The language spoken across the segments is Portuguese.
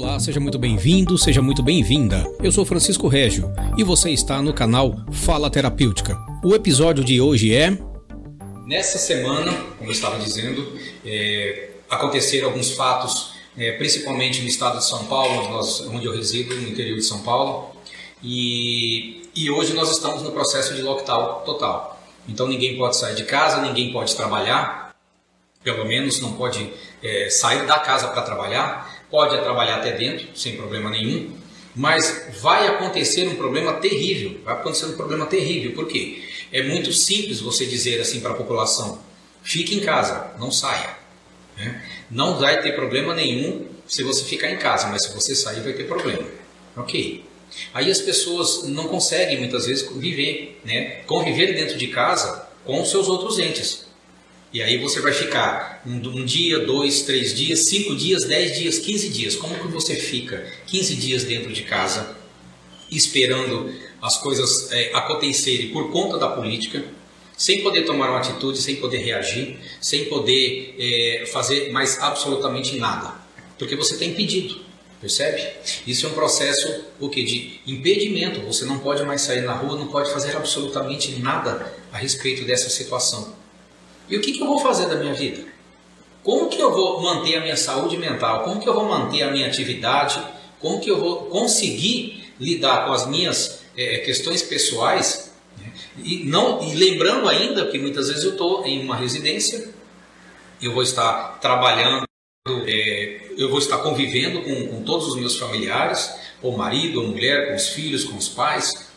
Olá, seja muito bem-vindo, seja muito bem-vinda. Eu sou Francisco Régio e você está no canal Fala Terapêutica. O episódio de hoje é. Nessa semana, como eu estava dizendo, é, aconteceram alguns fatos, é, principalmente no estado de São Paulo, onde, nós, onde eu resido, no interior de São Paulo, e, e hoje nós estamos no processo de lockdown total. Então ninguém pode sair de casa, ninguém pode trabalhar, pelo menos não pode é, sair da casa para trabalhar pode trabalhar até dentro, sem problema nenhum, mas vai acontecer um problema terrível, vai acontecer um problema terrível, por quê? É muito simples você dizer assim para a população, fique em casa, não saia. Né? Não vai ter problema nenhum se você ficar em casa, mas se você sair vai ter problema. Ok. Aí as pessoas não conseguem muitas vezes viver, né? conviver dentro de casa com os seus outros entes. E aí você vai ficar um, um, dia, dois, três dias, cinco dias, dez dias, quinze dias. Como que você fica 15 dias dentro de casa, esperando as coisas é, acontecerem por conta da política, sem poder tomar uma atitude, sem poder reagir, sem poder é, fazer mais absolutamente nada? Porque você está impedido. Percebe? Isso é um processo o que de impedimento. Você não pode mais sair na rua, não pode fazer absolutamente nada a respeito dessa situação. E o que, que eu vou fazer da minha vida? Como que eu vou manter a minha saúde mental? Como que eu vou manter a minha atividade? Como que eu vou conseguir lidar com as minhas é, questões pessoais? E, não, e lembrando ainda que muitas vezes eu estou em uma residência, eu vou estar trabalhando, é, eu vou estar convivendo com, com todos os meus familiares, ou marido, ou mulher, com os filhos, com os pais,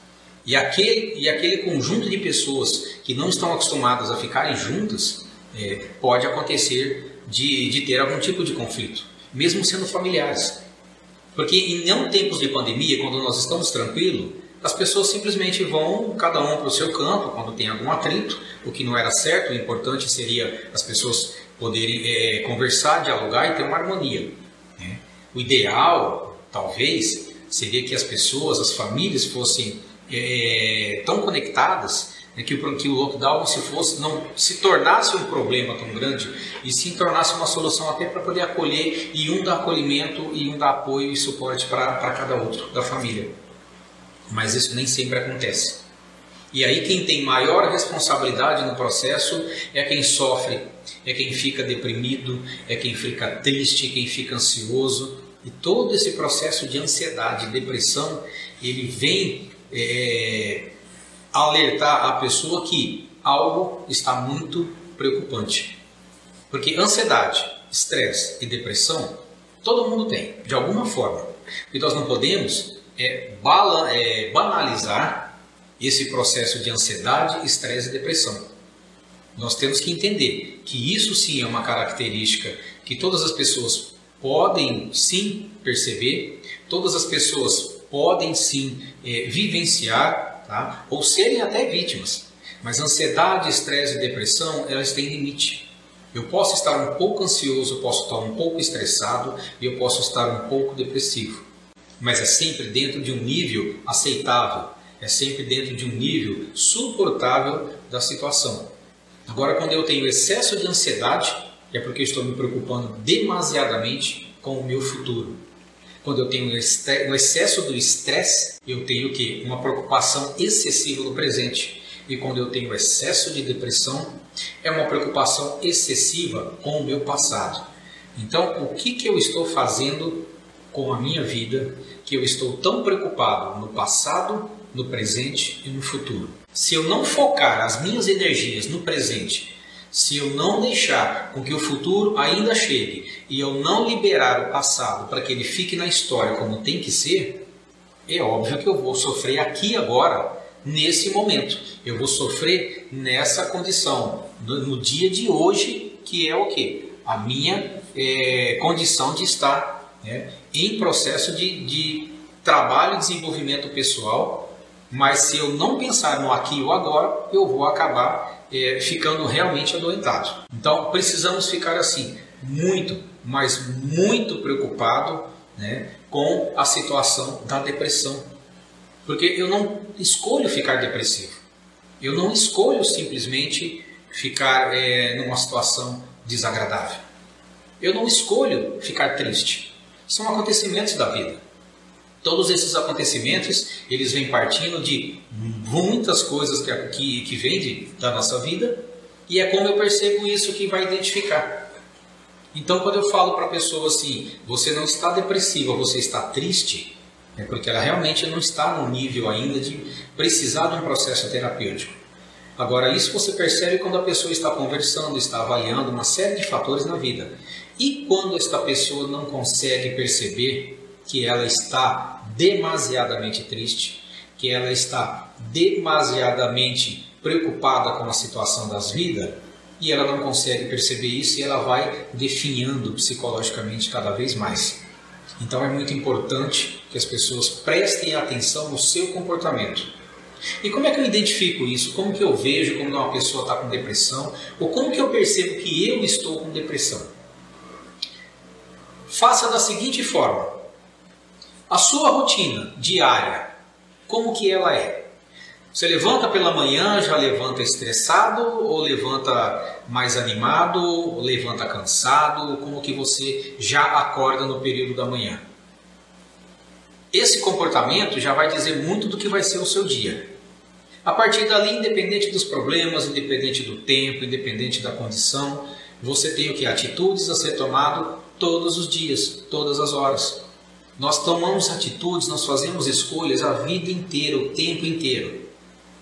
e aquele, e aquele conjunto de pessoas que não estão acostumadas a ficarem juntas, é, pode acontecer de, de ter algum tipo de conflito, mesmo sendo familiares. Porque em não tempos de pandemia, quando nós estamos tranquilos, as pessoas simplesmente vão cada um para o seu campo quando tem algum atrito, o que não era certo, o importante seria as pessoas poderem é, conversar, dialogar e ter uma harmonia. Né? O ideal, talvez, seria que as pessoas, as famílias fossem é, tão conectadas né, que, o, que o lockdown se fosse não se tornasse um problema tão grande e se tornasse uma solução até para poder acolher e um dar acolhimento e um dar apoio e suporte para cada outro da família. Mas isso nem sempre acontece. E aí quem tem maior responsabilidade no processo é quem sofre, é quem fica deprimido, é quem fica triste, quem fica ansioso. E todo esse processo de ansiedade, depressão, ele vem é, alertar a pessoa que algo está muito preocupante. Porque ansiedade, estresse e depressão, todo mundo tem, de alguma forma. Que nós não podemos é, bala, é banalizar esse processo de ansiedade, estresse e depressão. Nós temos que entender que isso sim é uma característica que todas as pessoas podem sim perceber, todas as pessoas podem sim é, vivenciar tá? ou serem até vítimas. Mas ansiedade, estresse e depressão, elas têm limite. Eu posso estar um pouco ansioso, eu posso estar um pouco estressado e eu posso estar um pouco depressivo. Mas é sempre dentro de um nível aceitável, é sempre dentro de um nível suportável da situação. Agora, quando eu tenho excesso de ansiedade, é porque estou me preocupando demasiadamente com o meu futuro. Quando eu tenho o excesso do estresse, eu tenho que uma preocupação excessiva no presente. E quando eu tenho excesso de depressão, é uma preocupação excessiva com o meu passado. Então, o que, que eu estou fazendo com a minha vida que eu estou tão preocupado no passado, no presente e no futuro? Se eu não focar as minhas energias no presente se eu não deixar com que o futuro ainda chegue e eu não liberar o passado para que ele fique na história como tem que ser, é óbvio que eu vou sofrer aqui agora, nesse momento. Eu vou sofrer nessa condição, no, dia de hoje, que é o que? A minha é, condição de estar né, em processo de, de trabalho e desenvolvimento pessoal, mas se eu não pensar no aqui ou agora, eu vou acabar é, ficando realmente adoentado. Então precisamos ficar assim, muito, mas muito preocupado né, com a situação da depressão. Porque eu não escolho ficar depressivo. Eu não escolho simplesmente ficar é, numa situação desagradável. Eu não escolho ficar triste. São acontecimentos da vida. Todos esses acontecimentos, eles vêm partindo de muitas coisas que, que, que da nossa vida, e é como eu percebo isso que vai identificar. Então, quando eu falo para a pessoa assim, você não está depressiva, você está triste, é porque ela realmente não está no nível ainda de precisar de um processo terapêutico. Agora, isso você percebe quando a pessoa está conversando, está avaliando uma série de fatores na vida. E quando esta pessoa não consegue perceber que ela está demasiadamente triste, que ela está demasiadamente preocupada com a situação das vidas, e ela não consegue perceber isso e ela vai definhando psicologicamente cada vez mais. Então é muito importante que as pessoas prestem atenção no seu comportamento. E como é que eu identifico isso? Como que eu vejo quando uma pessoa está com depressão? Ou como que eu percebo que eu estou com depressão? Faça da seguinte forma: a sua rotina diária, como que ela é? Você levanta pela manhã, já levanta estressado ou levanta mais animado, ou levanta cansado, como que você já acorda no período da manhã? Esse comportamento já vai dizer muito do que vai ser o seu dia. A partir dali, independente dos problemas, independente do tempo, independente da condição, você tem o que? Atitudes a ser tomado todos os dias, todas as horas. Nós tomamos atitudes, nós fazemos escolhas a vida inteira, o tempo inteiro.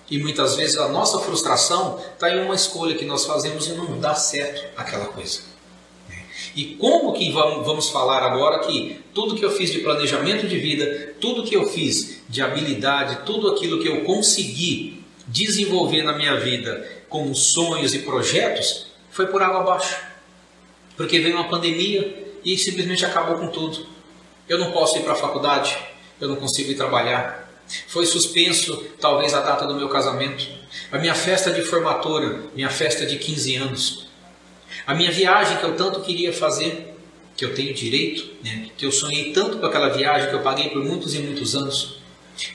E muitas vezes a nossa frustração está em uma escolha que nós fazemos e não dá certo aquela coisa. E como que vamos falar agora que tudo que eu fiz de planejamento de vida, tudo que eu fiz de habilidade, tudo aquilo que eu consegui desenvolver na minha vida como sonhos e projetos, foi por água abaixo. Porque veio uma pandemia e simplesmente acabou com tudo. Eu não posso ir para a faculdade, eu não consigo ir trabalhar, foi suspenso, talvez, a data do meu casamento, a minha festa de formatura, minha festa de 15 anos, a minha viagem que eu tanto queria fazer, que eu tenho direito, né? que eu sonhei tanto com aquela viagem que eu paguei por muitos e muitos anos.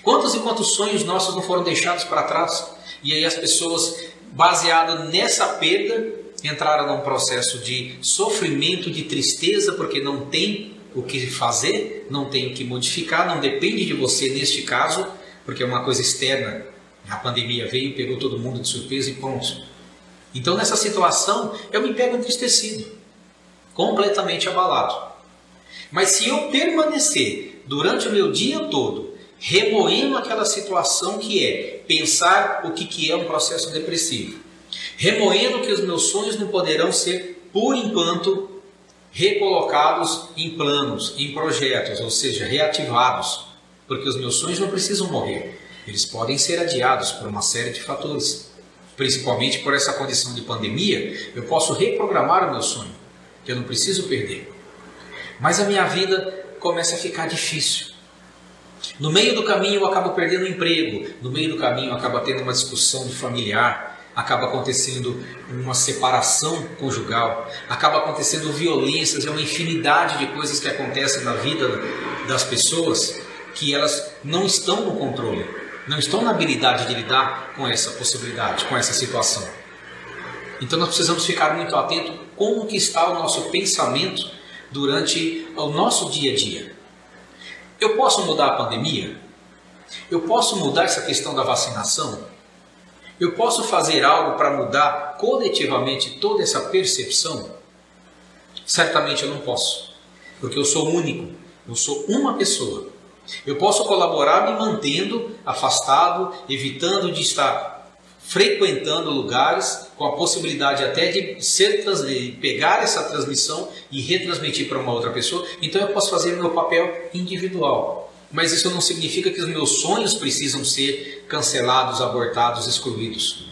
Quantos e quantos sonhos nossos não foram deixados para trás? E aí as pessoas, baseadas nessa perda, entraram num processo de sofrimento, de tristeza, porque não tem o que fazer, não tem o que modificar, não depende de você neste caso, porque é uma coisa externa. A pandemia veio, pegou todo mundo de surpresa e pronto. Então nessa situação eu me pego entristecido, completamente abalado. Mas se eu permanecer durante o meu dia todo remoendo aquela situação que é pensar o que, que é um processo depressivo, remoendo que os meus sonhos não poderão ser, por enquanto, recolocados em planos, em projetos, ou seja, reativados, porque os meus sonhos não precisam morrer, eles podem ser adiados por uma série de fatores. Principalmente por essa condição de pandemia, eu posso reprogramar o meu sonho, que eu não preciso perder. Mas a minha vida começa a ficar difícil. No meio do caminho eu acabo perdendo o emprego, no meio do caminho eu acabo tendo uma discussão familiar, acaba acontecendo uma separação conjugal, acaba acontecendo violências, é uma infinidade de coisas que acontecem na vida das pessoas que elas não estão no controle, não estão na habilidade de lidar com essa possibilidade, com essa situação. Então nós precisamos ficar muito atento como que está o nosso pensamento durante o nosso dia a dia. Eu posso mudar a pandemia? Eu posso mudar essa questão da vacinação? Eu posso fazer algo para mudar coletivamente toda essa percepção? Certamente eu não posso, porque eu sou único, eu sou uma pessoa. Eu posso colaborar me mantendo afastado, evitando de estar frequentando lugares com a possibilidade até de ser de pegar essa transmissão e retransmitir para uma outra pessoa. Então eu posso fazer meu papel individual. Mas isso não significa que os meus sonhos precisam ser cancelados, abortados, excluídos.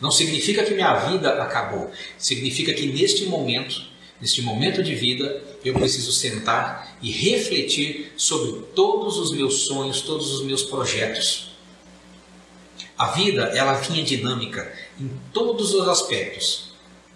Não significa que minha vida acabou. Significa que neste momento, neste momento de vida, eu preciso sentar e refletir sobre todos os meus sonhos, todos os meus projetos. A vida, ela vinha dinâmica em todos os aspectos.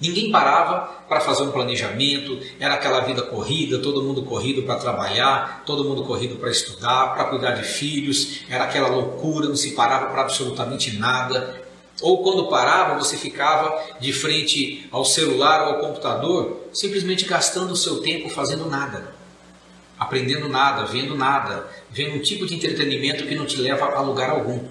Ninguém parava para fazer um planejamento, era aquela vida corrida, todo mundo corrido para trabalhar, todo mundo corrido para estudar, para cuidar de filhos, era aquela loucura, não se parava para absolutamente nada. Ou quando parava, você ficava de frente ao celular ou ao computador, simplesmente gastando o seu tempo fazendo nada. aprendendo nada, vendo nada, vendo um tipo de entretenimento que não te leva a lugar algum.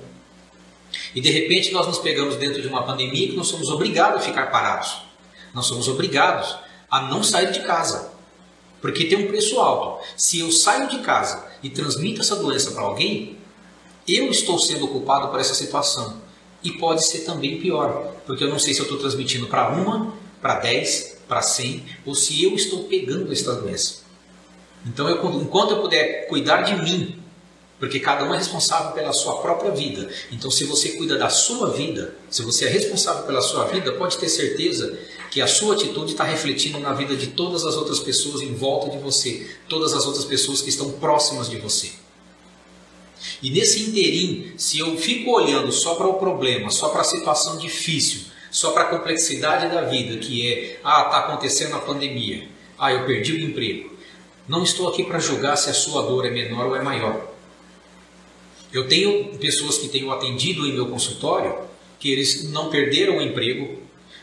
E de repente nós nos pegamos dentro de uma pandemia que nós somos obrigados a ficar parados. Nós somos obrigados a não sair de casa. Porque tem um preço alto. Se eu saio de casa e transmito essa doença para alguém, eu estou sendo culpado por essa situação. E pode ser também pior, porque eu não sei se eu estou transmitindo para uma, para dez, para cem, ou se eu estou pegando essa doença. Então, eu, enquanto eu puder cuidar de mim, porque cada um é responsável pela sua própria vida. Então, se você cuida da sua vida, se você é responsável pela sua vida, pode ter certeza que a sua atitude está refletindo na vida de todas as outras pessoas em volta de você, todas as outras pessoas que estão próximas de você. E nesse interim, se eu fico olhando só para o problema, só para a situação difícil, só para a complexidade da vida, que é, ah, está acontecendo a pandemia, ah, eu perdi o emprego. Não estou aqui para julgar se a sua dor é menor ou é maior. Eu tenho pessoas que tenho atendido em meu consultório que eles não perderam o emprego,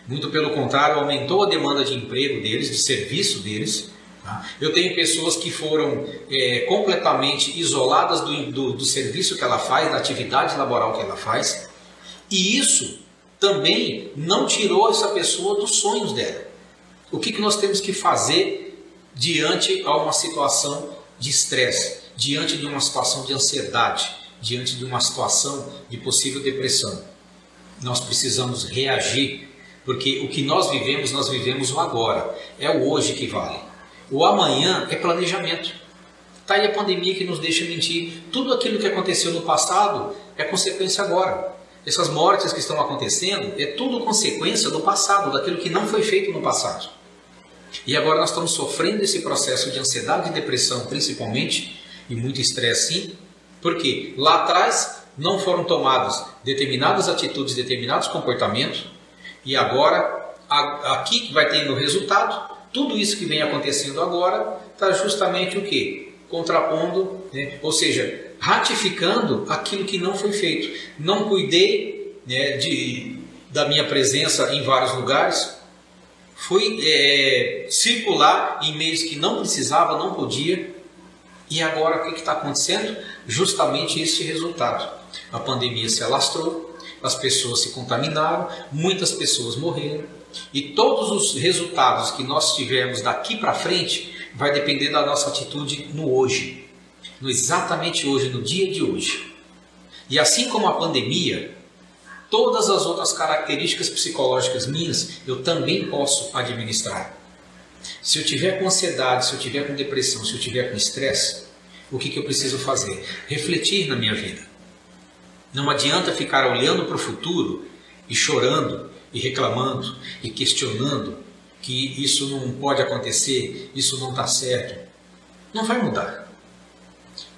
muito pelo contrário, aumentou a demanda de emprego deles, de serviço deles. Tá? Eu tenho pessoas que foram é, completamente isoladas do, do, do serviço que ela faz, da atividade laboral que ela faz, e isso também não tirou essa pessoa dos sonhos dela. O que, que nós temos que fazer diante a uma situação de estresse, diante de uma situação de ansiedade, diante de uma situação de possível depressão? Nós precisamos reagir, porque o que nós vivemos, nós vivemos o agora, é o hoje que vale. O amanhã é planejamento. Está aí a pandemia que nos deixa mentir. Tudo aquilo que aconteceu no passado é consequência agora. Essas mortes que estão acontecendo é tudo consequência do passado, daquilo que não foi feito no passado. E agora nós estamos sofrendo esse processo de ansiedade e depressão, principalmente, e muito estresse sim, porque lá atrás não foram tomadas determinadas atitudes, determinados comportamentos, e agora, aqui que vai tendo resultado, tudo isso que vem acontecendo agora está justamente o que? Contrapondo, né? ou seja, ratificando aquilo que não foi feito. Não cuidei né, de, da minha presença em vários lugares, fui é, circular em meios que não precisava, não podia, e agora o que está acontecendo? Justamente esse resultado. A pandemia se alastrou, as pessoas se contaminaram, muitas pessoas morreram, e todos os resultados que nós tivermos daqui para frente vai depender da nossa atitude no hoje no exatamente hoje, no dia de hoje. E assim como a pandemia, todas as outras características psicológicas minhas eu também posso administrar. Se eu tiver com ansiedade, se eu tiver com depressão, se eu tiver com estresse, o que, que eu preciso fazer? Refletir na minha vida. Não adianta ficar olhando para o futuro e chorando e reclamando e questionando que isso não pode acontecer, isso não está certo. Não vai mudar.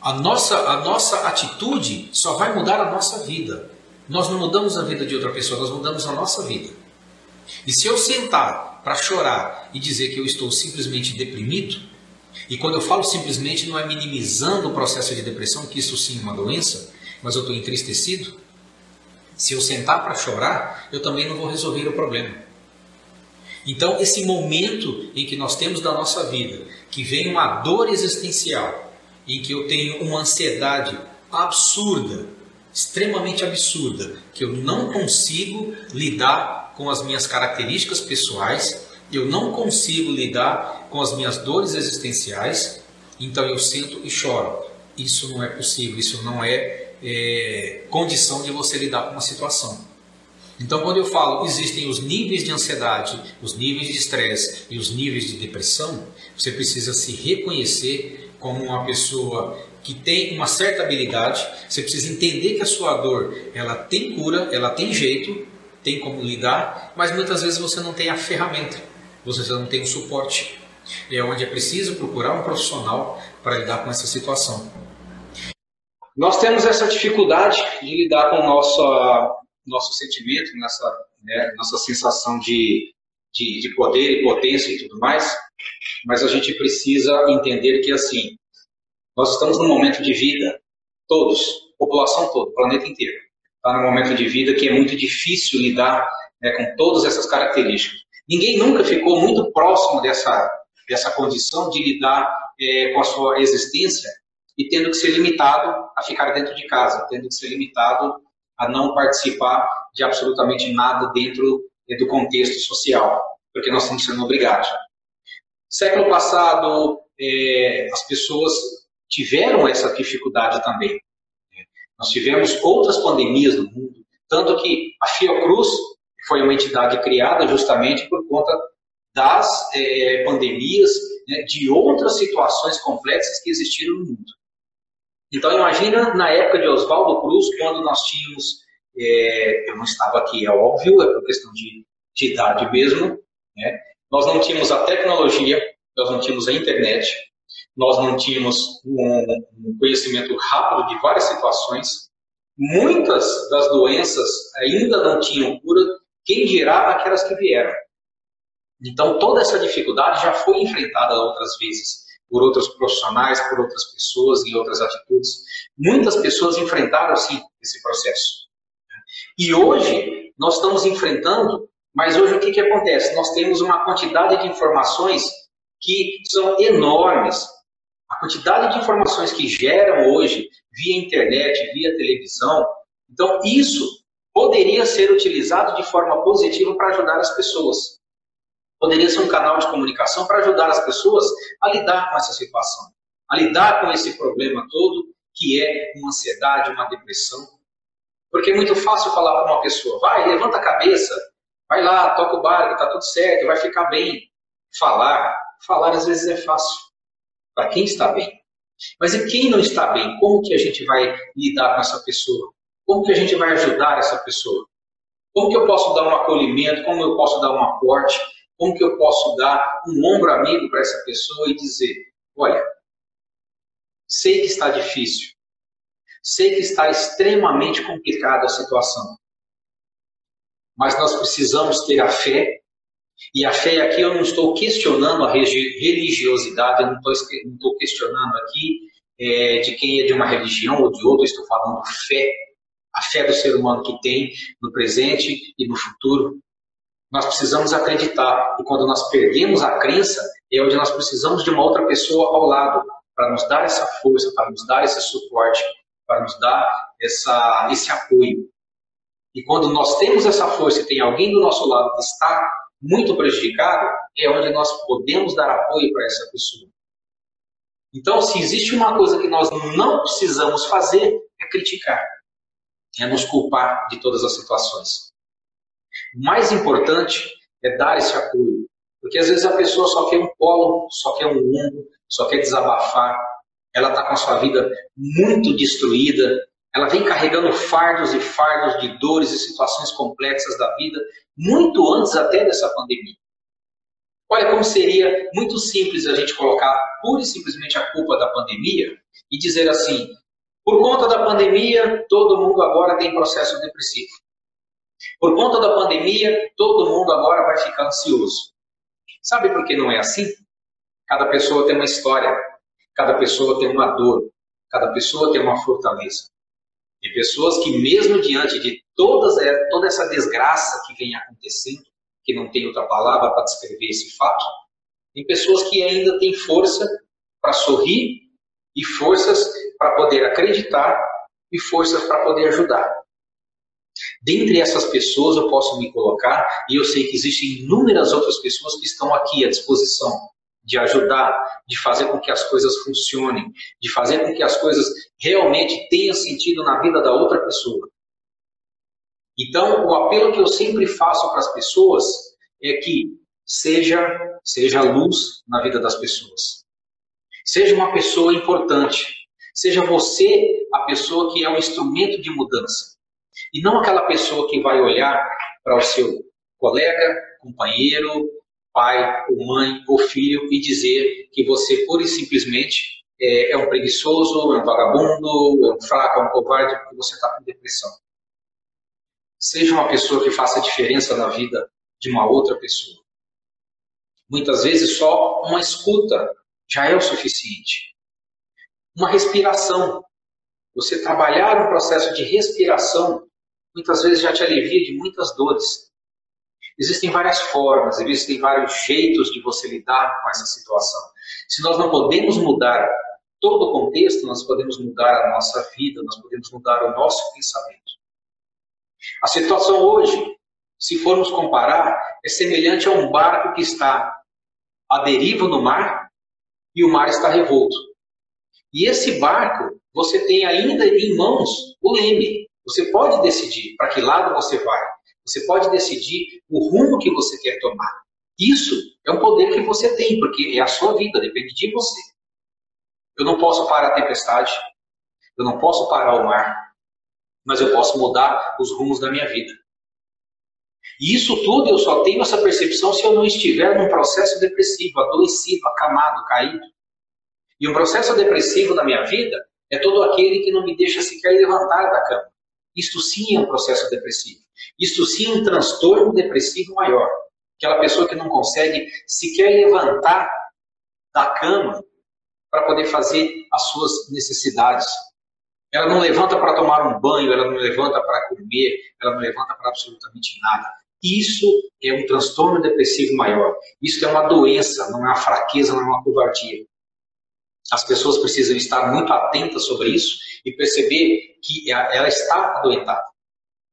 A nossa, a nossa atitude só vai mudar a nossa vida. Nós não mudamos a vida de outra pessoa, nós mudamos a nossa vida. E se eu sentar para chorar e dizer que eu estou simplesmente deprimido, e quando eu falo simplesmente não é minimizando o processo de depressão, que isso sim é uma doença, mas eu estou entristecido, se eu sentar para chorar, eu também não vou resolver o problema. Então, esse momento em que nós temos da nossa vida, que vem uma dor existencial, em que eu tenho uma ansiedade absurda, extremamente absurda, que eu não consigo lidar com as minhas características pessoais, eu não consigo lidar com as minhas dores existenciais, então eu sento e choro. Isso não é possível, isso não é, é condição de você lidar com uma situação. Então, quando eu falo existem os níveis de ansiedade, os níveis de estresse e os níveis de depressão, você precisa se reconhecer como uma pessoa que tem uma certa habilidade, você precisa entender que a sua dor ela tem cura, ela tem jeito, tem como lidar, mas muitas vezes você não tem a ferramenta, você não tem o suporte. É onde é preciso procurar um profissional para lidar com essa situação. Nós temos essa dificuldade de lidar com o nosso, nosso sentimento, nossa, né, nossa sensação de, de, de poder e potência e tudo mais, mas a gente precisa entender que assim, nós estamos num momento de vida, todos, população toda, planeta inteiro, está num momento de vida que é muito difícil lidar né, com todas essas características. Ninguém nunca ficou muito próximo dessa, dessa condição de lidar é, com a sua existência e tendo que ser limitado a ficar dentro de casa, tendo que ser limitado a não participar de absolutamente nada dentro do contexto social, porque nós estamos sendo obrigados. Século passado, é, as pessoas tiveram essa dificuldade também. Nós tivemos outras pandemias no mundo, tanto que a Fiocruz foi uma entidade criada justamente por conta das é, pandemias, né, de outras situações complexas que existiram no mundo. Então imagina na época de Oswaldo Cruz, quando nós tínhamos, é, eu não estava aqui, é óbvio, é por questão de, de idade mesmo, né, nós não tínhamos a tecnologia, nós não tínhamos a internet, nós não tínhamos um, um conhecimento rápido de várias situações, muitas das doenças ainda não tinham cura, quem dirá aquelas que vieram. Então, toda essa dificuldade já foi enfrentada outras vezes por outros profissionais, por outras pessoas e outras atitudes. Muitas pessoas enfrentaram, sim, esse processo. E hoje, nós estamos enfrentando, mas hoje o que, que acontece? Nós temos uma quantidade de informações que são enormes. A quantidade de informações que geram hoje via internet, via televisão. Então, isso poderia ser utilizado de forma positiva para ajudar as pessoas poderia ser um canal de comunicação para ajudar as pessoas a lidar com essa situação, a lidar com esse problema todo que é uma ansiedade, uma depressão. Porque é muito fácil falar para uma pessoa, vai, levanta a cabeça, vai lá, toca o barco, está tudo certo, vai ficar bem. Falar, falar às vezes é fácil, para quem está bem. Mas e quem não está bem? Como que a gente vai lidar com essa pessoa? Como que a gente vai ajudar essa pessoa? Como que eu posso dar um acolhimento? Como eu posso dar um aporte? Como que eu posso dar um ombro amigo para essa pessoa e dizer: olha, sei que está difícil, sei que está extremamente complicada a situação, mas nós precisamos ter a fé. E a fé aqui eu não estou questionando a religiosidade, eu não estou, questionando aqui é, de quem é de uma religião ou de outra, estou falando fé, a fé do ser humano que tem no presente e no futuro. Nós precisamos acreditar. E quando nós perdemos a crença, é onde nós precisamos de uma outra pessoa ao lado para nos dar essa força, para nos dar esse suporte, para nos dar essa, esse apoio. E quando nós temos essa força e tem alguém do nosso lado que está muito prejudicado, é onde nós podemos dar apoio para essa pessoa. Então, se existe uma coisa que nós não precisamos fazer, é criticar, é nos culpar de todas as situações. O mais importante é dar esse apoio. Porque às vezes a pessoa só quer um colo, só quer um ombro, só quer desabafar. Ela está com a sua vida muito destruída. Ela vem carregando fardos e fardos de dores e situações complexas da vida, muito antes até dessa pandemia. Olha como seria muito simples a gente colocar pura e simplesmente a culpa da pandemia e dizer assim: por conta da pandemia, todo mundo agora tem processo depressivo. Por conta da pandemia, todo mundo agora vai ficar ansioso. Sabe por que não é assim? Cada pessoa tem uma história, cada pessoa tem uma dor, cada pessoa tem uma fortaleza. Tem pessoas que, mesmo diante de todas, toda essa desgraça que vem acontecendo, que não tem outra palavra para descrever esse fato, tem pessoas que ainda têm força para sorrir e forças para poder acreditar e forças para poder ajudar. Dentre essas pessoas eu posso me colocar e eu sei que existem inúmeras outras pessoas que estão aqui à disposição de ajudar, de fazer com que as coisas funcionem, de fazer com que as coisas realmente tenham sentido na vida da outra pessoa. Então, o apelo que eu sempre faço para as pessoas é que seja seja luz na vida das pessoas. Seja uma pessoa importante. Seja você a pessoa que é um instrumento de mudança. E não aquela pessoa que vai olhar para o seu colega, companheiro, pai ou mãe ou filho e dizer que você pura e simplesmente é, é um preguiçoso, é um vagabundo, é um fraco, é um covarde, porque você está com depressão. Seja uma pessoa que faça diferença na vida de uma outra pessoa. Muitas vezes só uma escuta já é o suficiente. Uma respiração. Você trabalhar um processo de respiração muitas vezes já te alivia de muitas dores. Existem várias formas, existem vários jeitos de você lidar com essa situação. Se nós não podemos mudar todo o contexto, nós podemos mudar a nossa vida, nós podemos mudar o nosso pensamento. A situação hoje, se formos comparar, é semelhante a um barco que está à deriva no mar e o mar está revolto. E esse barco, você tem ainda em mãos o leme. Você pode decidir para que lado você vai. Você pode decidir o rumo que você quer tomar. Isso é um poder que você tem, porque é a sua vida, depende de você. Eu não posso parar a tempestade, eu não posso parar o mar, mas eu posso mudar os rumos da minha vida. E isso tudo eu só tenho essa percepção se eu não estiver num processo depressivo, adoecido, acamado, caído. E um processo depressivo na minha vida é todo aquele que não me deixa sequer levantar da cama. Isto sim é um processo depressivo. Isto sim é um transtorno depressivo maior. Aquela pessoa que não consegue sequer levantar da cama para poder fazer as suas necessidades. Ela não levanta para tomar um banho, ela não levanta para comer, ela não levanta para absolutamente nada. Isso é um transtorno depressivo maior. Isso é uma doença, não é uma fraqueza, não é uma covardia. As pessoas precisam estar muito atentas sobre isso e perceber que ela está adoentada.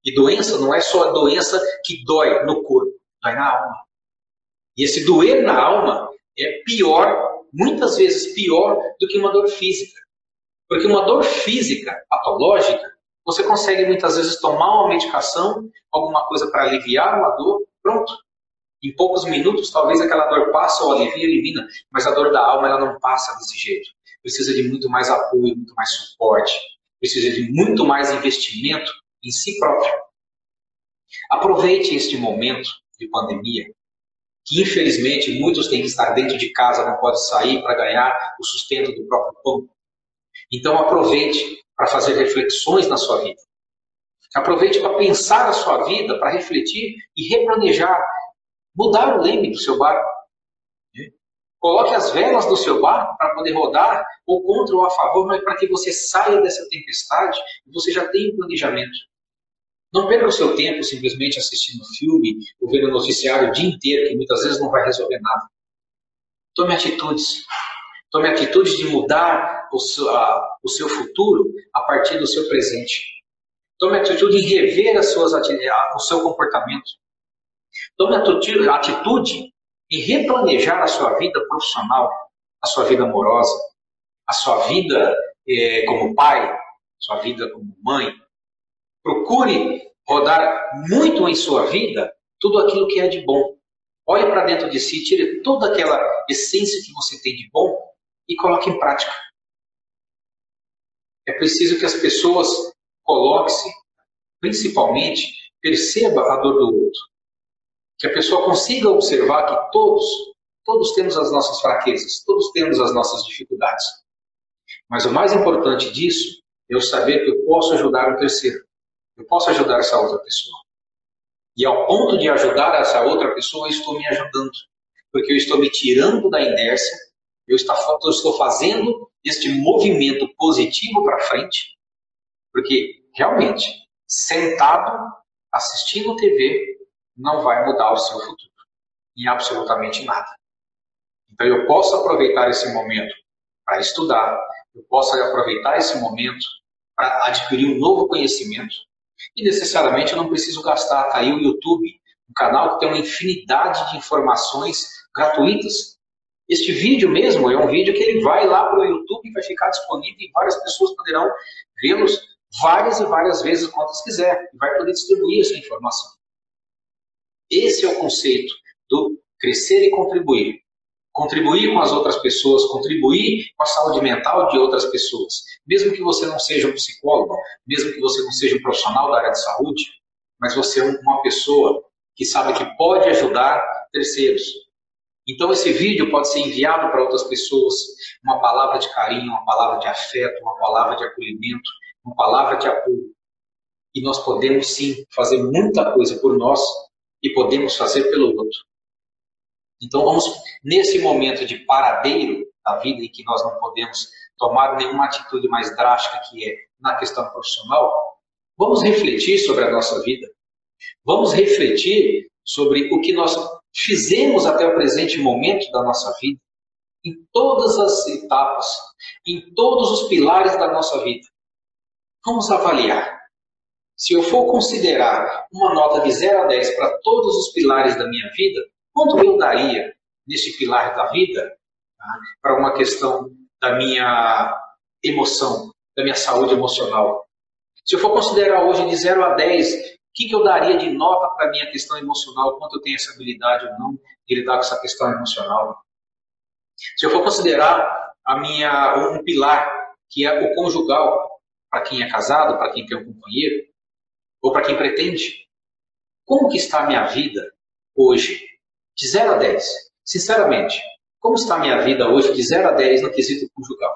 E doença não é só a doença que dói no corpo, dói na alma. E esse doer na alma é pior, muitas vezes pior, do que uma dor física. Porque uma dor física, patológica, você consegue muitas vezes tomar uma medicação, alguma coisa para aliviar uma dor, pronto. Em poucos minutos, talvez aquela dor passa ou alivia, elimina, mas a dor da alma ela não passa desse jeito. Precisa de muito mais apoio, muito mais suporte, precisa de muito mais investimento em si próprio. Aproveite este momento de pandemia, que infelizmente muitos têm que estar dentro de casa, não podem sair para ganhar o sustento do próprio pão. Então aproveite para fazer reflexões na sua vida. Aproveite para pensar a sua vida, para refletir e replanejar, mudar o leme do seu barco. Coloque as velas do seu barco para poder rodar, ou contra ou a favor, mas para que você saia dessa tempestade e você já tenha um planejamento. Não perca o seu tempo simplesmente assistindo filme ou vendo noticiário o dia inteiro, que muitas vezes não vai resolver nada. Tome atitudes. Tome atitudes de mudar o seu, a, o seu futuro a partir do seu presente. Tome atitude em rever as suas, o seu comportamento. Tome atitude, atitude em replanejar a sua vida profissional, a sua vida amorosa, a sua vida eh, como pai, sua vida como mãe. Procure rodar muito em sua vida tudo aquilo que é de bom. Olhe para dentro de si, tire toda aquela essência que você tem de bom e coloque em prática. É preciso que as pessoas coloquem-se, principalmente, perceba a dor do outro que a pessoa consiga observar que todos, todos temos as nossas fraquezas, todos temos as nossas dificuldades. Mas o mais importante disso é eu saber que eu posso ajudar um terceiro, eu posso ajudar essa outra pessoa. E ao ponto de ajudar essa outra pessoa, eu estou me ajudando, porque eu estou me tirando da inércia, eu estou fazendo este movimento positivo para frente, porque realmente, sentado, assistindo TV, não vai mudar o seu futuro em absolutamente nada. Então eu posso aproveitar esse momento para estudar, eu posso aproveitar esse momento para adquirir um novo conhecimento e necessariamente eu não preciso gastar, tá aí o YouTube, um canal que tem uma infinidade de informações gratuitas. Este vídeo mesmo é um vídeo que ele vai lá para o YouTube e vai ficar disponível e várias pessoas poderão vê-los várias e várias vezes quantas quiser e vai poder distribuir essa informação. Esse é o conceito do crescer e contribuir. Contribuir com as outras pessoas, contribuir com a saúde mental de outras pessoas. Mesmo que você não seja um psicólogo, mesmo que você não seja um profissional da área de saúde, mas você é uma pessoa que sabe que pode ajudar terceiros. Então esse vídeo pode ser enviado para outras pessoas, uma palavra de carinho, uma palavra de afeto, uma palavra de acolhimento, uma palavra de apoio. E nós podemos sim fazer muita coisa por nós e podemos fazer pelo outro. Então vamos, nesse momento de paradeiro da vida em que nós não podemos tomar nenhuma atitude mais drástica que é na questão profissional, vamos refletir sobre a nossa vida. Vamos refletir sobre o que nós fizemos até o presente momento da nossa vida, em todas as etapas, em todos os pilares da nossa vida. Vamos avaliar. Se eu for considerar uma nota de 0 a 10 para todos os pilares da minha vida, quanto eu daria nesse pilar da vida tá? para uma questão da minha emoção, da minha saúde emocional? Se eu for considerar hoje de 0 a 10 que, que eu daria de nota para a minha questão emocional, quanto eu tenho essa habilidade ou não de lidar com essa questão emocional. Se eu for considerar a minha, um pilar, que é o conjugal, para quem é casado, para quem tem um companheiro, ou para quem pretende, como que está a minha vida hoje, de 0 a 10? Sinceramente, como está a minha vida hoje, de 0 a 10, no quesito conjugal?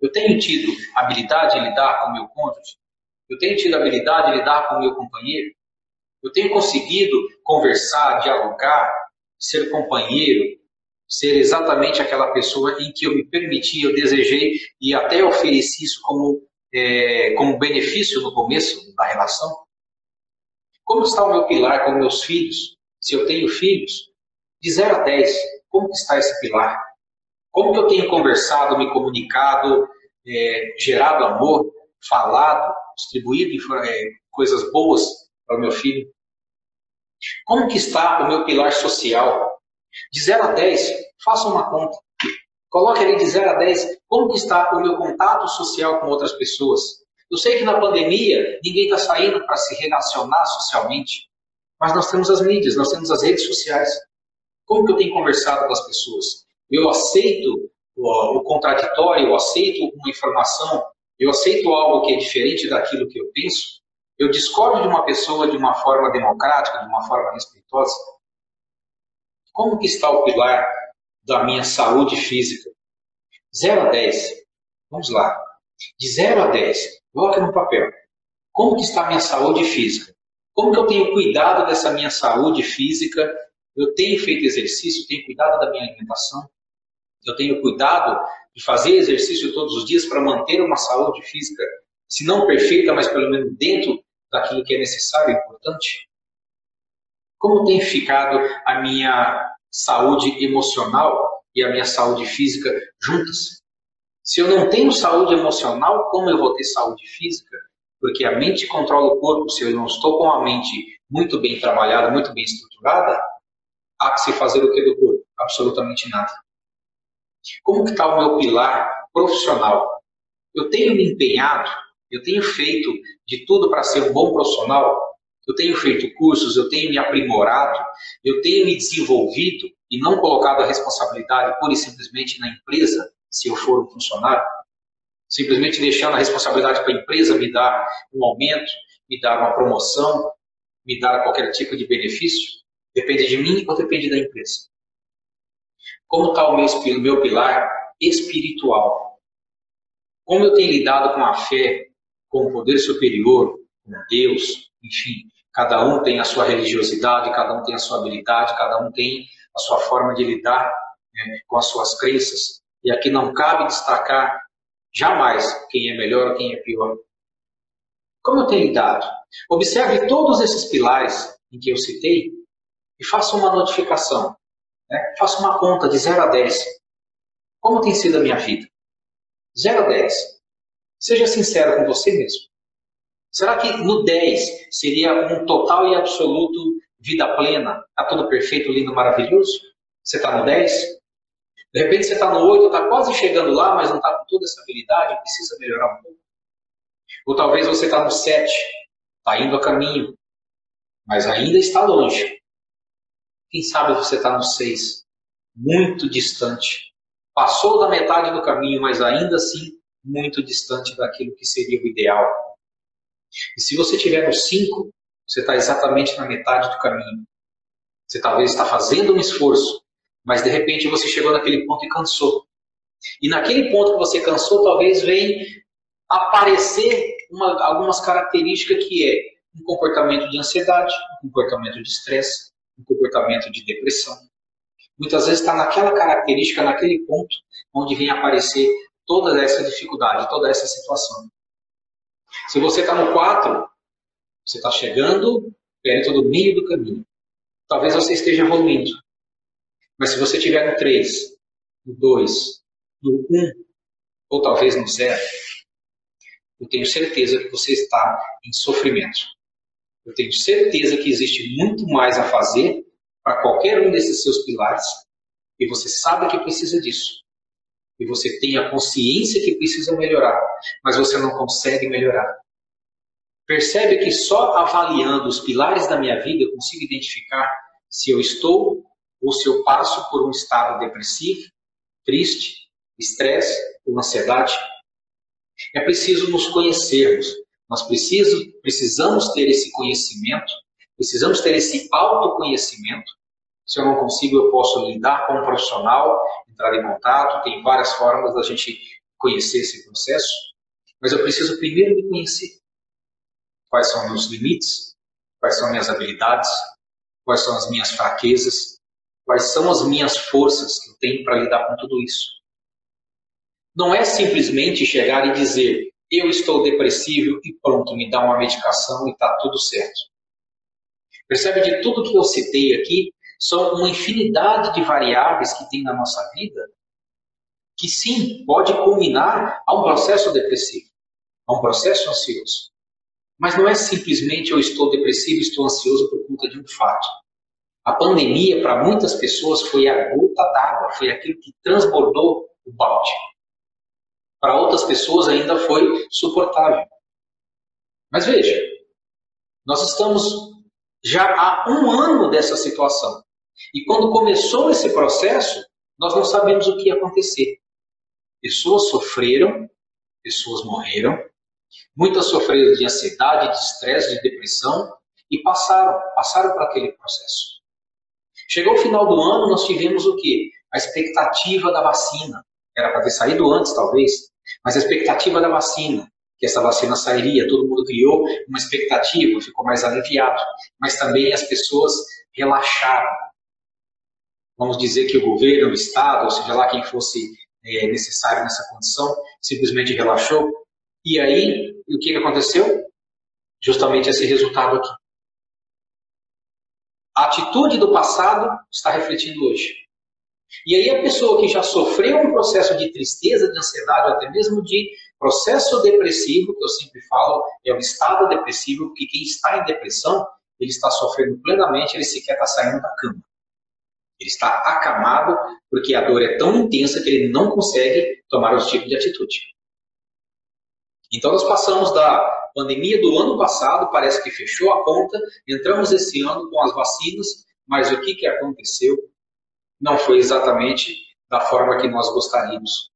Eu tenho tido habilidade em lidar com o meu cônjuge? Eu tenho tido habilidade de lidar com o meu companheiro. Eu tenho conseguido conversar, dialogar, ser companheiro, ser exatamente aquela pessoa em que eu me permiti, eu desejei e até ofereci isso como, é, como benefício no começo da relação. Como está o meu pilar com meus filhos? Se eu tenho filhos, de 0 a 10, como está esse pilar? Como eu tenho conversado, me comunicado, é, gerado amor, falado, distribuído é, coisas boas para o meu filho? Como que está o meu pilar social? De 0 a 10, faça uma conta. Coloque ali de 0 a 10, como está o meu contato social com outras pessoas? Eu sei que na pandemia ninguém está saindo para se relacionar socialmente, mas nós temos as mídias, nós temos as redes sociais. Como que eu tenho conversado com as pessoas? Eu aceito o, o contraditório, eu aceito uma informação eu aceito algo que é diferente daquilo que eu penso, eu discordo de uma pessoa de uma forma democrática, de uma forma respeitosa. Como que está o pilar da minha saúde física? 0 a 10. Vamos lá. De 0 a 10, coloque no papel. Como que está a minha saúde física? Como que eu tenho cuidado dessa minha saúde física? Eu tenho feito exercício, tenho cuidado da minha alimentação? Eu tenho cuidado de fazer exercício todos os dias para manter uma saúde física, se não perfeita, mas pelo menos dentro daquilo que é necessário e importante? Como tem ficado a minha saúde emocional e a minha saúde física juntas? Se eu não tenho saúde emocional, como eu vou ter saúde física? Porque a mente controla o corpo. Se eu não estou com a mente muito bem trabalhada, muito bem estruturada, há que se fazer o que do corpo? Absolutamente nada. Como que está o meu pilar profissional? Eu tenho me empenhado, eu tenho feito de tudo para ser um bom profissional, eu tenho feito cursos, eu tenho me aprimorado, eu tenho me desenvolvido e não colocado a responsabilidade pura e simplesmente na empresa, se eu for um funcionário, simplesmente deixando a responsabilidade para a empresa me dar um aumento, me dar uma promoção, me dar qualquer tipo de benefício, depende de mim ou depende da empresa. Como está o meu, meu pilar espiritual? Como eu tenho lidado com a fé, com o poder superior, com Deus, enfim, cada um tem a sua religiosidade, cada um tem a sua habilidade, cada um tem a sua forma de lidar né, com as suas crenças. E aqui não cabe destacar jamais quem é melhor ou quem é pior. Como eu tenho lidado? Observe todos esses pilares em que eu citei e faça uma notificação. Né? Faça uma conta de 0 a 10. Como tem sido a minha vida? 0 a 10. Seja sincero com você mesmo. Será que no 10 seria um total e absoluto vida plena? Está tudo perfeito, lindo, maravilhoso? Você está no 10? De repente você está no 8, está quase chegando lá, mas não está com toda essa habilidade, precisa melhorar um pouco. Ou talvez você está no 7, está indo a caminho, mas ainda está longe. Quem sabe você está no 6, muito distante. Passou da metade do caminho, mas ainda assim muito distante daquilo que seria o ideal. E se você tiver no 5, você está exatamente na metade do caminho. Você talvez está fazendo um esforço, mas de repente você chegou naquele ponto e cansou. E naquele ponto que você cansou, talvez venha aparecer uma, algumas características que é um comportamento de ansiedade, um comportamento de estresse, um comportamento de depressão. Muitas vezes está naquela característica, naquele ponto, onde vem aparecer toda essa dificuldade, toda essa situação. Se você está no 4, você está chegando perto do meio do caminho. talvez você esteja evoluindo. Mas se você estiver no 3, no 2, no 1, ou talvez no 0, eu tenho certeza que você está em sofrimento. Eu tenho certeza que existe muito mais a fazer para qualquer um desses seus pilares, e você sabe que precisa disso. E você tem a consciência que precisa melhorar, mas você não consegue melhorar. Percebe que só avaliando os pilares da minha vida eu consigo identificar se eu estou ou se eu passo por um estado depressivo, triste, estresse ou ansiedade. É preciso nos conhecermos. Nós preciso, precisamos ter esse conhecimento, precisamos ter esse autoconhecimento. Se eu não consigo, eu posso lidar com um profissional, entrar em contato, tem várias formas da gente conhecer esse processo. Mas eu preciso primeiro me conhecer. Quais são meus limites? Quais são minhas habilidades? Quais são as minhas fraquezas? Quais são as minhas forças que eu tenho para lidar com tudo isso? Não é simplesmente chegar e dizer, eu estou depressivo e pronto, me dá uma medicação e está tudo certo. Percebe de tudo que eu citei aqui, são uma infinidade de variáveis que tem na nossa vida que sim, pode culminar a um processo depressivo, a um processo ansioso. Mas não é simplesmente eu estou depressivo, estou ansioso por conta de um fato. A pandemia, para muitas pessoas, foi a gota d'água, foi aquilo que transbordou o balde. Para outras pessoas ainda foi suportável. Mas veja, nós estamos já há um ano dessa situação. E quando começou esse processo, nós não sabemos o que ia acontecer. Pessoas sofreram, pessoas morreram, muitas sofreram de ansiedade, de estresse, de depressão e passaram, passaram por aquele processo. Chegou o final do ano, nós tivemos o quê? A expectativa da vacina. Era para ter saído antes, talvez, mas a expectativa da vacina, que essa vacina sairia, todo mundo criou uma expectativa, ficou mais aliviado. Mas também as pessoas relaxaram. Vamos dizer que o governo, o Estado, ou seja lá quem fosse é, necessário nessa condição, simplesmente relaxou. E aí, o que aconteceu? Justamente esse resultado aqui. A atitude do passado está refletindo hoje. E aí a pessoa que já sofreu um processo de tristeza, de ansiedade, até mesmo de processo depressivo, que eu sempre falo, é um estado depressivo, porque quem está em depressão, ele está sofrendo plenamente, ele sequer está saindo da cama. Ele está acamado porque a dor é tão intensa que ele não consegue tomar os tipos de atitude. Então nós passamos da pandemia do ano passado, parece que fechou a conta, entramos esse ano com as vacinas, mas o que, que aconteceu? não foi exatamente da forma que nós gostaríamos.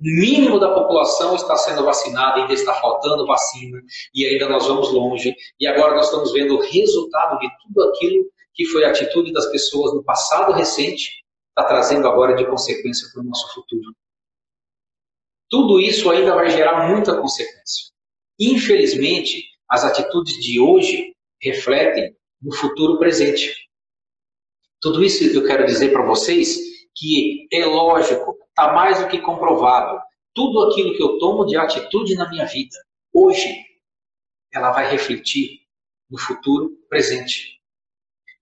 O mínimo da população está sendo vacinada, ainda está faltando vacina, e ainda nós vamos longe. E agora nós estamos vendo o resultado de tudo aquilo que foi a atitude das pessoas no passado recente, está trazendo agora de consequência para o nosso futuro. Tudo isso ainda vai gerar muita consequência. Infelizmente, as atitudes de hoje refletem no futuro presente. Tudo isso eu quero dizer para vocês que é lógico, está mais do que comprovado. Tudo aquilo que eu tomo de atitude na minha vida, hoje, ela vai refletir no futuro presente.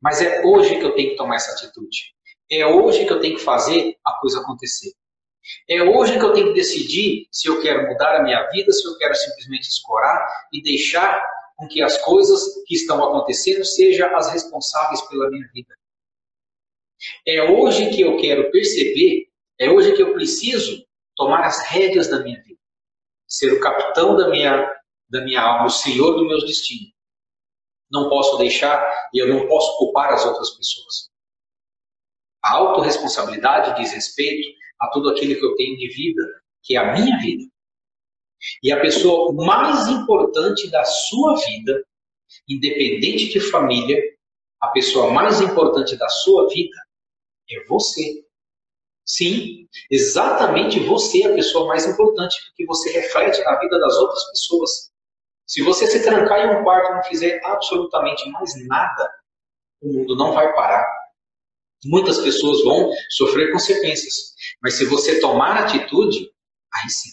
Mas é hoje que eu tenho que tomar essa atitude. É hoje que eu tenho que fazer a coisa acontecer. É hoje que eu tenho que decidir se eu quero mudar a minha vida, se eu quero simplesmente escorar e deixar com que as coisas que estão acontecendo sejam as responsáveis pela minha vida. É hoje que eu quero perceber, é hoje que eu preciso tomar as rédeas da minha vida, ser o capitão da minha, da minha alma, o senhor do meu destino. Não posso deixar e eu não posso culpar as outras pessoas. A autorresponsabilidade diz respeito a tudo aquilo que eu tenho de vida, que é a minha vida. E a pessoa mais importante da sua vida, independente de família, a pessoa mais importante da sua vida é você. Sim, exatamente você é a pessoa mais importante, porque você reflete na vida das outras pessoas. Se você se trancar em um quarto e não fizer absolutamente mais nada, o mundo não vai parar. Muitas pessoas vão sofrer consequências, mas se você tomar atitude, aí sim.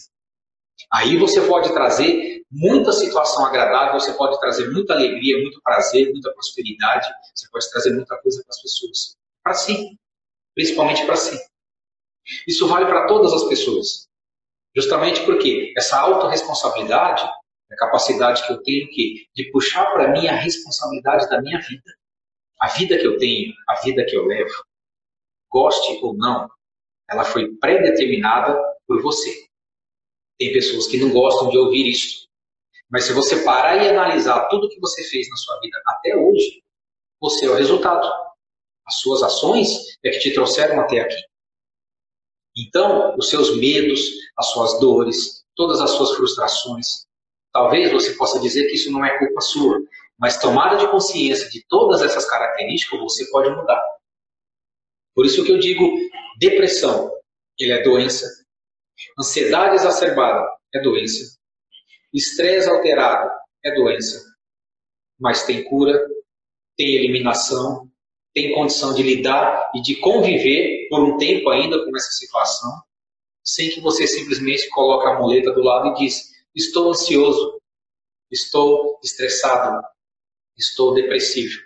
Aí você pode trazer muita situação agradável, você pode trazer muita alegria, muito prazer, muita prosperidade, você pode trazer muita coisa para as pessoas. Para si, principalmente para si. Isso vale para todas as pessoas. Justamente porque essa autorresponsabilidade a capacidade que eu tenho que, de puxar para mim a responsabilidade da minha vida. A vida que eu tenho, a vida que eu levo, goste ou não, ela foi predeterminada por você. Tem pessoas que não gostam de ouvir isso. Mas se você parar e analisar tudo que você fez na sua vida até hoje, você é o resultado. As suas ações é que te trouxeram até aqui. Então, os seus medos, as suas dores, todas as suas frustrações, talvez você possa dizer que isso não é culpa sua, mas tomada de consciência de todas essas características, você pode mudar. Por isso que eu digo, depressão, ele é doença. Ansiedade exacerbada é doença. Estresse alterado é doença. Mas tem cura, tem eliminação, tem condição de lidar e de conviver por um tempo ainda com essa situação, sem que você simplesmente coloque a muleta do lado e diz: estou ansioso, estou estressado, estou depressivo.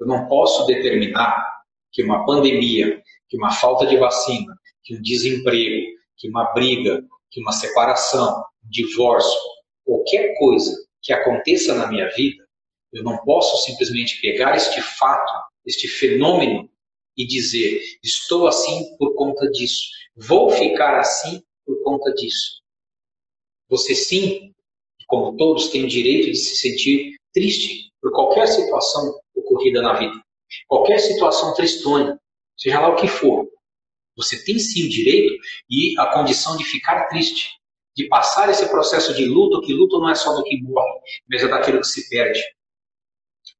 Eu não posso determinar que uma pandemia, que uma falta de vacina, que um desemprego, que uma briga, que uma separação, um divórcio, qualquer coisa que aconteça na minha vida, eu não posso simplesmente pegar este fato, este fenômeno e dizer: estou assim por conta disso, vou ficar assim por conta disso. Você sim, como todos, tem o direito de se sentir triste por qualquer situação ocorrida na vida, qualquer situação tristonha, seja lá o que for. Você tem sim o direito e a condição de ficar triste, de passar esse processo de luto, que luto não é só do que morre, mas é daquilo que se perde.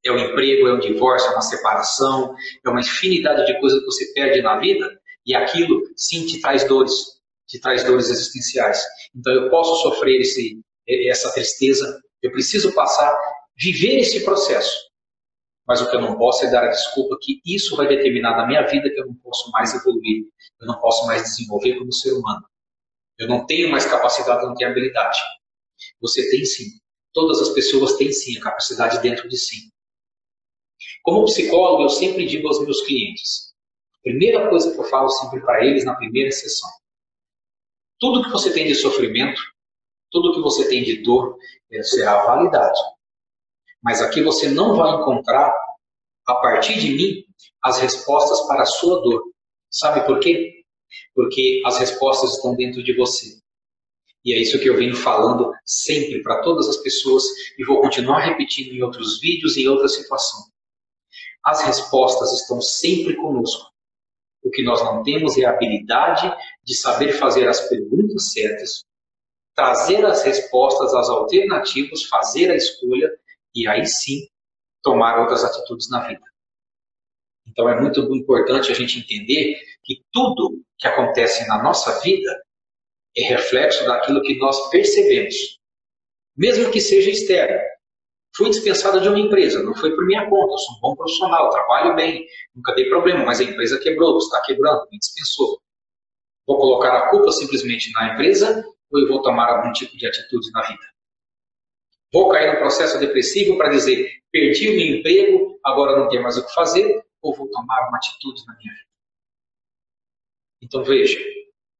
É o emprego, é o divórcio, é uma separação, é uma infinidade de coisas que você perde na vida e aquilo sim te traz dores, te traz dores existenciais. Então eu posso sofrer esse, essa tristeza, eu preciso passar, viver esse processo. Mas o que eu não posso é dar a desculpa que isso vai determinar na minha vida que eu não posso mais evoluir, eu não posso mais desenvolver como ser humano. Eu não tenho mais capacidade, não tenho habilidade. Você tem sim. Todas as pessoas têm sim a capacidade dentro de si. Como psicólogo, eu sempre digo aos meus clientes: a primeira coisa que eu falo sempre para eles na primeira sessão: tudo que você tem de sofrimento, tudo que você tem de dor, será validade. Mas aqui você não vai encontrar, a partir de mim, as respostas para a sua dor. Sabe por quê? Porque as respostas estão dentro de você. E é isso que eu venho falando sempre para todas as pessoas e vou continuar repetindo em outros vídeos e em outras situações. As respostas estão sempre conosco. O que nós não temos é a habilidade de saber fazer as perguntas certas, trazer as respostas, as alternativas, fazer a escolha e aí sim tomar outras atitudes na vida. Então é muito importante a gente entender que tudo que acontece na nossa vida é reflexo daquilo que nós percebemos, mesmo que seja externo. Fui dispensado de uma empresa, não foi por minha conta, eu sou um bom profissional, trabalho bem, nunca dei problema, mas a empresa quebrou, está quebrando, me dispensou. Vou colocar a culpa simplesmente na empresa ou eu vou tomar algum tipo de atitude na vida? Vou cair no processo depressivo para dizer, perdi o meu emprego, agora não tenho mais o que fazer, ou vou tomar uma atitude na minha vida? Então veja,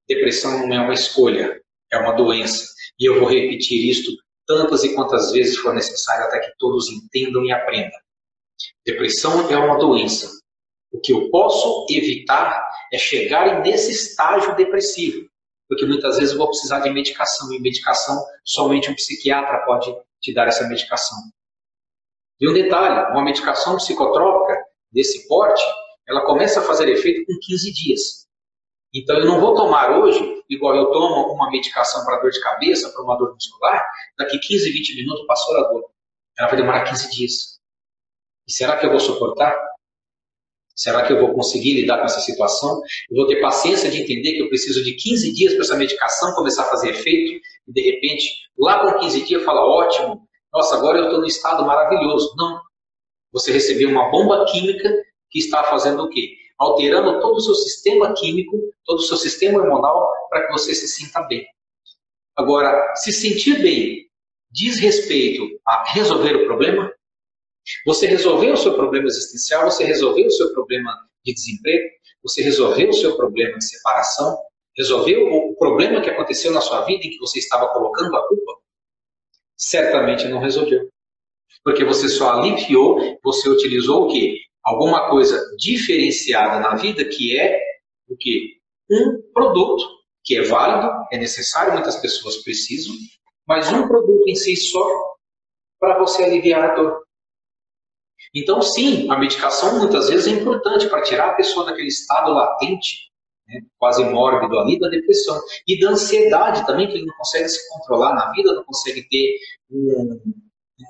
depressão não é uma escolha, é uma doença. E eu vou repetir isto tantas e quantas vezes for necessário até que todos entendam e aprendam. Depressão é uma doença. O que eu posso evitar é chegar nesse estágio depressivo, porque muitas vezes eu vou precisar de medicação, e medicação somente um psiquiatra pode te dar essa medicação. E um detalhe, uma medicação psicotrópica desse porte, ela começa a fazer efeito com 15 dias. Então eu não vou tomar hoje, igual eu tomo uma medicação para dor de cabeça, para uma dor muscular, daqui 15, 20 minutos passou a dor. Ela vai demorar 15 dias. E será que eu vou suportar? Será que eu vou conseguir lidar com essa situação? Eu vou ter paciência de entender que eu preciso de 15 dias para essa medicação começar a fazer efeito e de repente, lá com 15 dias, fala: ótimo, nossa, agora eu estou num estado maravilhoso. Não. Você recebeu uma bomba química que está fazendo o quê? Alterando todo o seu sistema químico, todo o seu sistema hormonal para que você se sinta bem. Agora, se sentir bem diz respeito a resolver o problema? Você resolveu o seu problema existencial, você resolveu o seu problema de desemprego, você resolveu o seu problema de separação, resolveu o problema que aconteceu na sua vida em que você estava colocando a culpa? Certamente não resolveu. Porque você só aliviou, você utilizou o quê? Alguma coisa diferenciada na vida que é o quê? Um produto que é válido, é necessário, muitas pessoas precisam, mas um produto em si só para você aliviar a dor. Então, sim, a medicação muitas vezes é importante para tirar a pessoa daquele estado latente, né, quase mórbido ali, da depressão. E da ansiedade também, que ele não consegue se controlar na vida, não consegue ter um,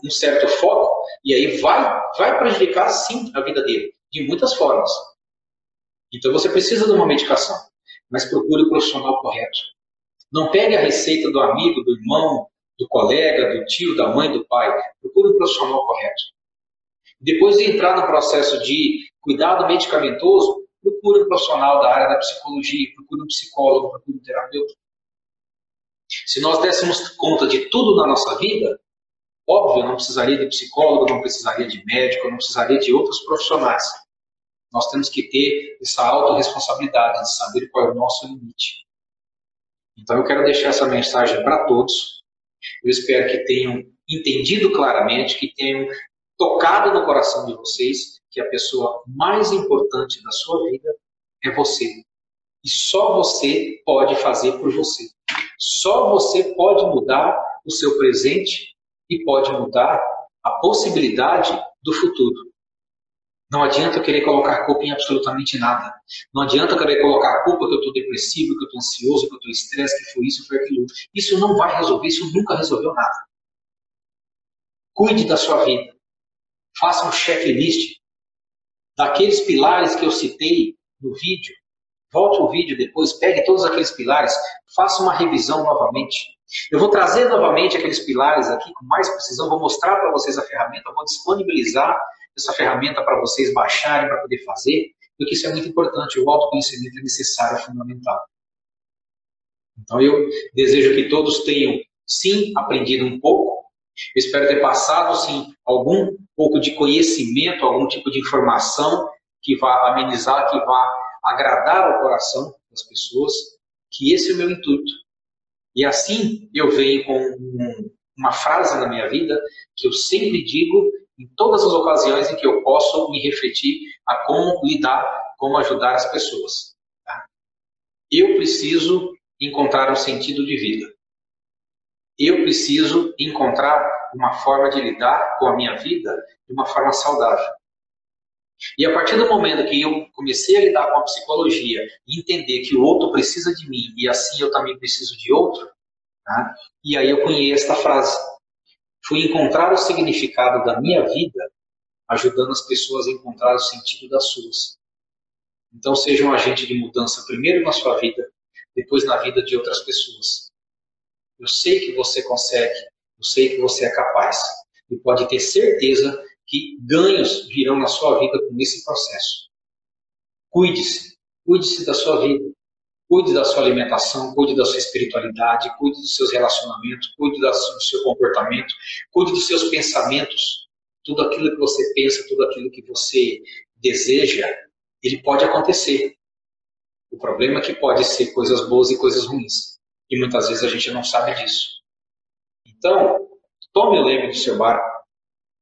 um certo foco, e aí vai, vai prejudicar, sim, a vida dele, de muitas formas. Então, você precisa de uma medicação, mas procure o profissional correto. Não pegue a receita do amigo, do irmão, do colega, do tio, da mãe, do pai. Procure o profissional correto. Depois de entrar no processo de cuidado medicamentoso, procure um profissional da área da psicologia, procure um psicólogo, procure um terapeuta. Se nós dessemos conta de tudo na nossa vida, óbvio, não precisaria de psicólogo, não precisaria de médico, não precisaria de outros profissionais. Nós temos que ter essa autorresponsabilidade de saber qual é o nosso limite. Então eu quero deixar essa mensagem para todos. Eu espero que tenham entendido claramente, que tenham tocado no coração de vocês que a pessoa mais importante da sua vida é você. E só você pode fazer por você. Só você pode mudar o seu presente e pode mudar a possibilidade do futuro. Não adianta eu querer colocar culpa em absolutamente nada. Não adianta eu querer colocar culpa que eu estou depressivo, que eu estou ansioso, que eu estou estresse, que foi isso, foi aquilo. Isso não vai resolver, isso nunca resolveu nada. Cuide da sua vida. Faça um checklist daqueles pilares que eu citei no vídeo. Volte o vídeo depois, pegue todos aqueles pilares, faça uma revisão novamente. Eu vou trazer novamente aqueles pilares aqui com mais precisão, vou mostrar para vocês a ferramenta, vou disponibilizar essa ferramenta para vocês baixarem, para poder fazer, porque isso é muito importante. O autoconhecimento é necessário, é fundamental. Então eu desejo que todos tenham, sim, aprendido um pouco, eu espero ter passado, sim, algum pouco de conhecimento, algum tipo de informação que vá amenizar, que vá agradar ao coração das pessoas, que esse é o meu intuito. E assim eu venho com um, uma frase na minha vida que eu sempre digo em todas as ocasiões em que eu posso me refletir a como lidar, como ajudar as pessoas. Tá? Eu preciso encontrar um sentido de vida eu preciso encontrar uma forma de lidar com a minha vida de uma forma saudável. E a partir do momento que eu comecei a lidar com a psicologia e entender que o outro precisa de mim e assim eu também preciso de outro, tá? e aí eu conheci esta frase. Fui encontrar o significado da minha vida ajudando as pessoas a encontrar o sentido das suas. Então seja um agente de mudança primeiro na sua vida, depois na vida de outras pessoas. Eu sei que você consegue, eu sei que você é capaz. E pode ter certeza que ganhos virão na sua vida com esse processo. Cuide-se, cuide-se da sua vida. Cuide da sua alimentação, cuide da sua espiritualidade, cuide dos seus relacionamentos, cuide do seu comportamento, cuide dos seus pensamentos. Tudo aquilo que você pensa, tudo aquilo que você deseja, ele pode acontecer. O problema é que pode ser coisas boas e coisas ruins. E muitas vezes a gente não sabe disso. Então, tome o leme do seu barco,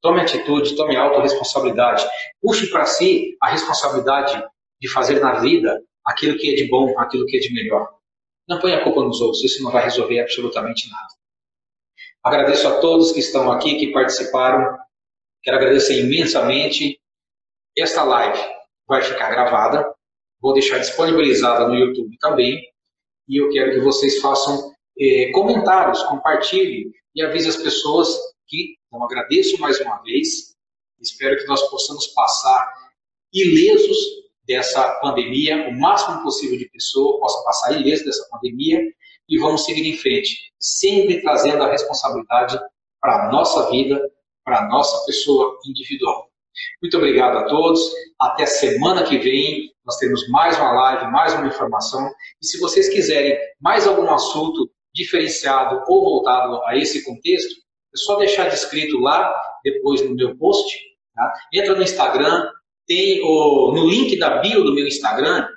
tome atitude, tome autorresponsabilidade, puxe para si a responsabilidade de fazer na vida aquilo que é de bom, aquilo que é de melhor. Não ponha a culpa nos outros, isso não vai resolver absolutamente nada. Agradeço a todos que estão aqui, que participaram. Quero agradecer imensamente. Esta live vai ficar gravada. Vou deixar disponibilizada no YouTube também e eu quero que vocês façam eh, comentários, compartilhem e avise as pessoas que, então agradeço mais uma vez, espero que nós possamos passar ilesos dessa pandemia, o máximo possível de pessoa possa passar ileso dessa pandemia e vamos seguir em frente, sempre trazendo a responsabilidade para a nossa vida, para a nossa pessoa individual. Muito obrigado a todos. Até semana que vem. Nós temos mais uma live, mais uma informação. E se vocês quiserem mais algum assunto diferenciado ou voltado a esse contexto, é só deixar descrito lá, depois no meu post. Tá? Entra no Instagram, tem o, no link da bio do meu Instagram,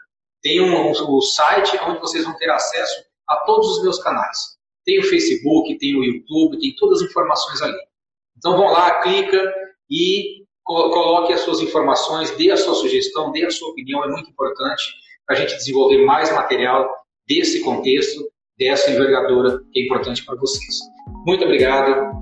tem um, o site onde vocês vão ter acesso a todos os meus canais. Tem o Facebook, tem o YouTube, tem todas as informações ali. Então vão lá, clica e coloque as suas informações, dê a sua sugestão, dê a sua opinião, é muito importante para a gente desenvolver mais material desse contexto, dessa envergadura que é importante para vocês. Muito obrigado,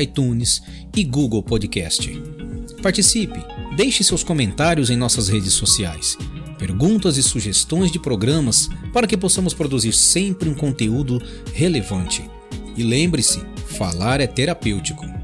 iTunes e Google Podcast. Participe, deixe seus comentários em nossas redes sociais, perguntas e sugestões de programas para que possamos produzir sempre um conteúdo relevante. E lembre-se, falar é terapêutico.